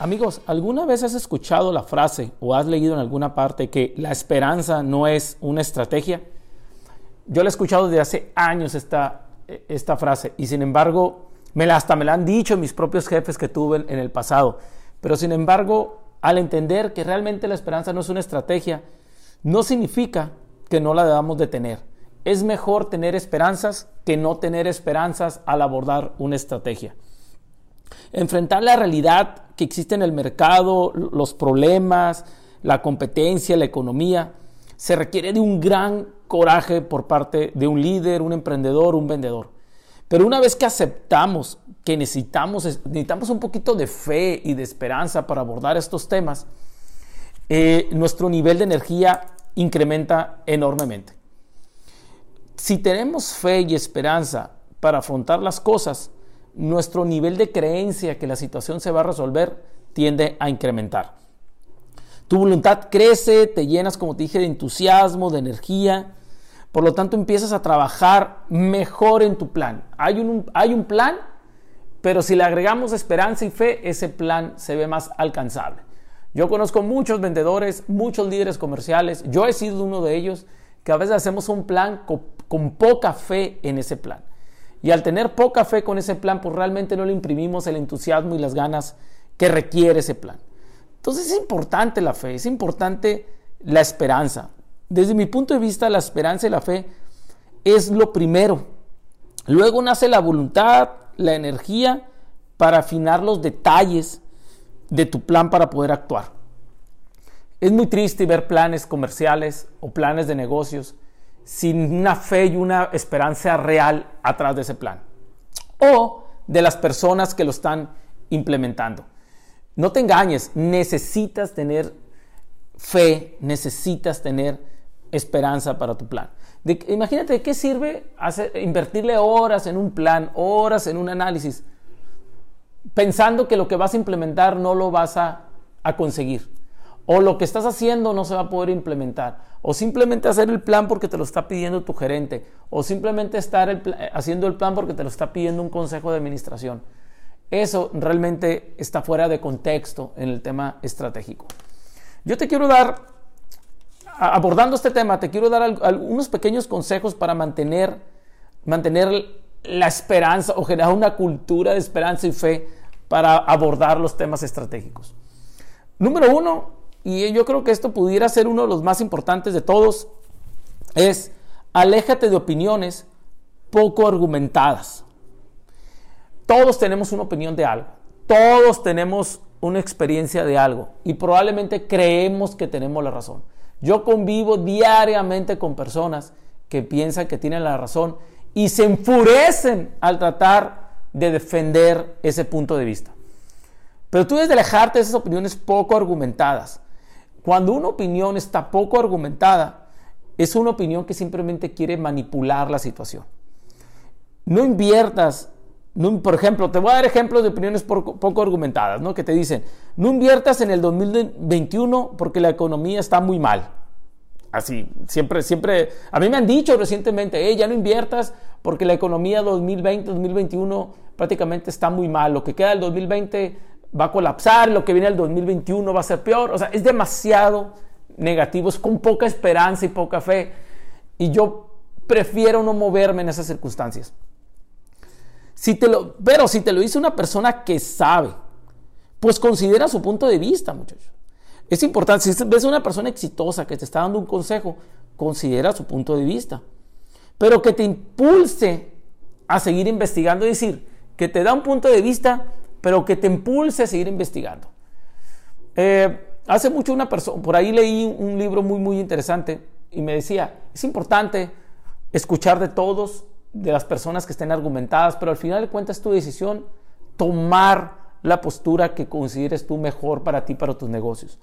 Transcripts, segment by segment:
Amigos, ¿alguna vez has escuchado la frase o has leído en alguna parte que la esperanza no es una estrategia? Yo la he escuchado desde hace años esta, esta frase y sin embargo, me la, hasta me la han dicho mis propios jefes que tuve en el pasado. Pero sin embargo, al entender que realmente la esperanza no es una estrategia, no significa que no la debamos de tener. Es mejor tener esperanzas que no tener esperanzas al abordar una estrategia. Enfrentar la realidad que existe en el mercado, los problemas, la competencia, la economía, se requiere de un gran coraje por parte de un líder, un emprendedor, un vendedor. Pero una vez que aceptamos que necesitamos, necesitamos un poquito de fe y de esperanza para abordar estos temas, eh, nuestro nivel de energía incrementa enormemente. Si tenemos fe y esperanza para afrontar las cosas, nuestro nivel de creencia que la situación se va a resolver tiende a incrementar. Tu voluntad crece, te llenas, como te dije, de entusiasmo, de energía. Por lo tanto, empiezas a trabajar mejor en tu plan. Hay un, hay un plan, pero si le agregamos esperanza y fe, ese plan se ve más alcanzable. Yo conozco muchos vendedores, muchos líderes comerciales. Yo he sido uno de ellos que a veces hacemos un plan con poca fe en ese plan. Y al tener poca fe con ese plan, pues realmente no le imprimimos el entusiasmo y las ganas que requiere ese plan. Entonces es importante la fe, es importante la esperanza. Desde mi punto de vista, la esperanza y la fe es lo primero. Luego nace la voluntad, la energía para afinar los detalles de tu plan para poder actuar. Es muy triste ver planes comerciales o planes de negocios sin una fe y una esperanza real atrás de ese plan. O de las personas que lo están implementando. No te engañes, necesitas tener fe, necesitas tener esperanza para tu plan. imagínate de qué sirve invertirle horas en un plan, horas en un análisis, pensando que lo que vas a implementar no lo vas a conseguir o lo que estás haciendo no se va a poder implementar, o simplemente hacer el plan porque te lo está pidiendo tu gerente, o simplemente estar haciendo el plan porque te lo está pidiendo un consejo de administración. Eso realmente está fuera de contexto en el tema estratégico. Yo te quiero dar, abordando este tema, te quiero dar algunos pequeños consejos para mantener, mantener la esperanza o generar una cultura de esperanza y fe para abordar los temas estratégicos. Número uno, y yo creo que esto pudiera ser uno de los más importantes de todos, es aléjate de opiniones poco argumentadas. Todos tenemos una opinión de algo, todos tenemos una experiencia de algo y probablemente creemos que tenemos la razón. Yo convivo diariamente con personas que piensan que tienen la razón y se enfurecen al tratar de defender ese punto de vista. Pero tú debes alejarte de esas opiniones poco argumentadas. Cuando una opinión está poco argumentada, es una opinión que simplemente quiere manipular la situación. No inviertas, por ejemplo, te voy a dar ejemplos de opiniones poco, argumentadas, ¿no? Que te dicen, no inviertas en el 2021 porque la economía está muy mal. Así, siempre, siempre, a mí me han dicho recientemente, ya no inviertas porque la economía 2020, 2021 prácticamente está muy mal. Lo que queda del 2020 va a colapsar, lo que viene el 2021 va a ser peor. O sea, es demasiado negativo, es con poca esperanza y poca fe. Y yo prefiero no moverme en esas circunstancias. Si te lo, pero si te lo dice una persona que sabe, pues considera su punto de vista, muchachos. Es importante, si ves a una persona exitosa que te está dando un consejo, considera su punto de vista. Pero que te impulse a seguir investigando, es decir, que te da un punto de vista pero que te impulse a seguir investigando. Eh, hace mucho una persona, por ahí leí un libro muy, muy interesante y me decía, es importante escuchar de todos, de las personas que estén argumentadas, pero al final de cuentas tu decisión tomar la postura que consideres tú mejor para ti, para tus negocios.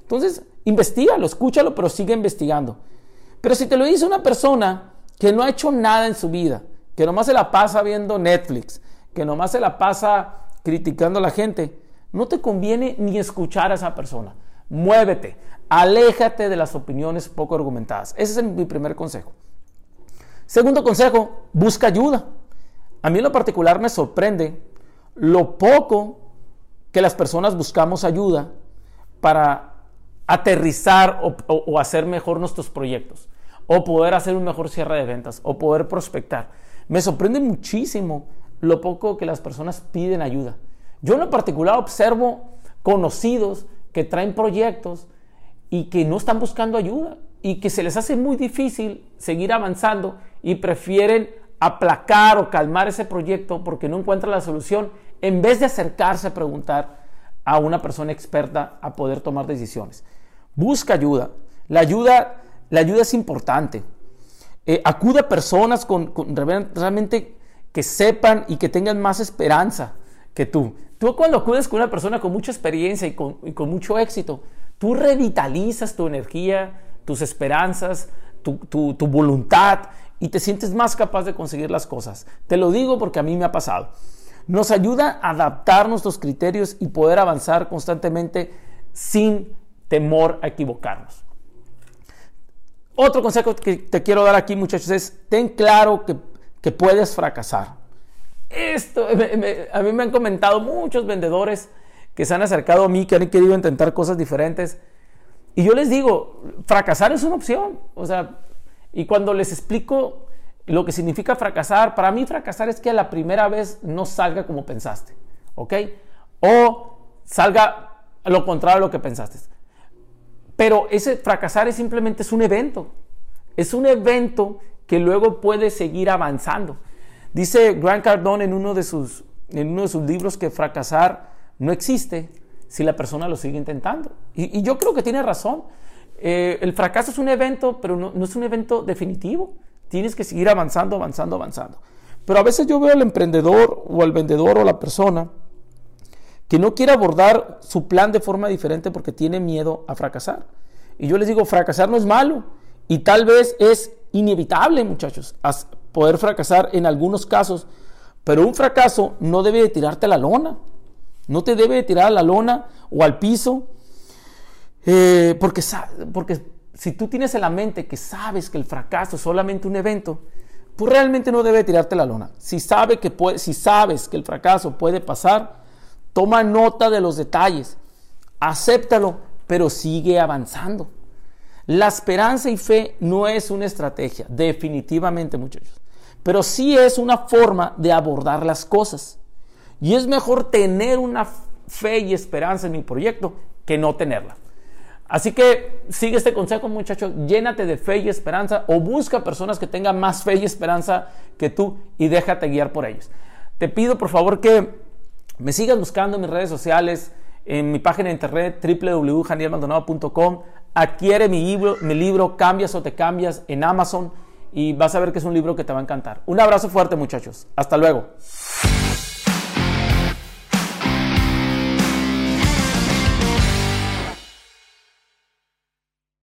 Entonces, investigalo, escúchalo, pero sigue investigando. Pero si te lo dice una persona que no ha hecho nada en su vida, que nomás se la pasa viendo Netflix, que nomás se la pasa criticando a la gente, no te conviene ni escuchar a esa persona. Muévete, aléjate de las opiniones poco argumentadas. Ese es mi primer consejo. Segundo consejo, busca ayuda. A mí en lo particular me sorprende lo poco que las personas buscamos ayuda para aterrizar o, hacer mejor nuestros proyectos, o poder hacer un mejor cierre de ventas, o poder prospectar. Me sorprende muchísimo lo poco que las personas piden ayuda. Yo en lo particular observo conocidos que traen proyectos y que no están buscando ayuda y que se les hace muy difícil seguir avanzando y prefieren aplacar o calmar ese proyecto porque no encuentran la solución en vez de acercarse a preguntar a una persona experta a poder tomar decisiones. Busca ayuda. La ayuda, la ayuda es importante. Eh, acude a personas con, realmente que sepan y que tengan más esperanza que tú. Tú cuando acudes con una persona con mucha experiencia y con, mucho éxito, tú revitalizas tu energía, tus esperanzas, tu, tu, voluntad y te sientes más capaz de conseguir las cosas. Te lo digo porque a mí me ha pasado. Nos ayuda a adaptar nuestros criterios y poder avanzar constantemente sin temor a equivocarnos. Otro consejo que te quiero dar aquí, muchachos, es ten claro que, puedes fracasar. Esto, a mí me han comentado muchos vendedores que se han acercado a mí, que han querido intentar cosas diferentes. Y yo les digo, fracasar es una opción. O sea, y cuando les explico lo que significa fracasar, para mí fracasar es que la primera vez no salga como pensaste. ¿Ok? O salga lo contrario a lo que pensaste. Pero ese fracasar es simplemente es un evento. Es un evento que luego puede seguir avanzando. Dice Grant Cardone en uno de sus, en uno de sus libros que fracasar no existe si la persona lo sigue intentando. Y, yo creo que tiene razón. Eh, el fracaso es un evento, pero no, es un evento definitivo. Tienes que seguir avanzando, avanzando, avanzando. Pero a veces yo veo al emprendedor o al vendedor o la persona que no quiere abordar su plan de forma diferente porque tiene miedo a fracasar. Y yo les digo, fracasar no es malo y tal vez es inevitable, muchachos, poder fracasar en algunos casos, pero un fracaso no debe de tirarte a la lona, no te debe de tirar a la lona o al piso, eh, porque, porque si tú tienes en la mente que sabes que el fracaso es solamente un evento, pues realmente no debe tirarte la lona. Si, sabe que puede, si sabes que el fracaso puede pasar, Toma nota de los detalles, acéptalo, pero sigue avanzando. La esperanza y fe no es una estrategia, definitivamente muchachos, pero sí es una forma de abordar las cosas. Y es mejor tener una fe y esperanza en mi proyecto que no tenerla. Así que sigue este consejo, muchachos, llénate de fe y esperanza o busca personas que tengan más fe y esperanza que tú y déjate guiar por ellos. Te pido por favor que me sigas buscando en mis redes sociales, en mi página de internet www.janielmaldonado.com. Adquiere mi libro, mi libro Cambias o te cambias en Amazon y vas a ver que es un libro que te va a encantar. Un abrazo fuerte muchachos. Hasta luego.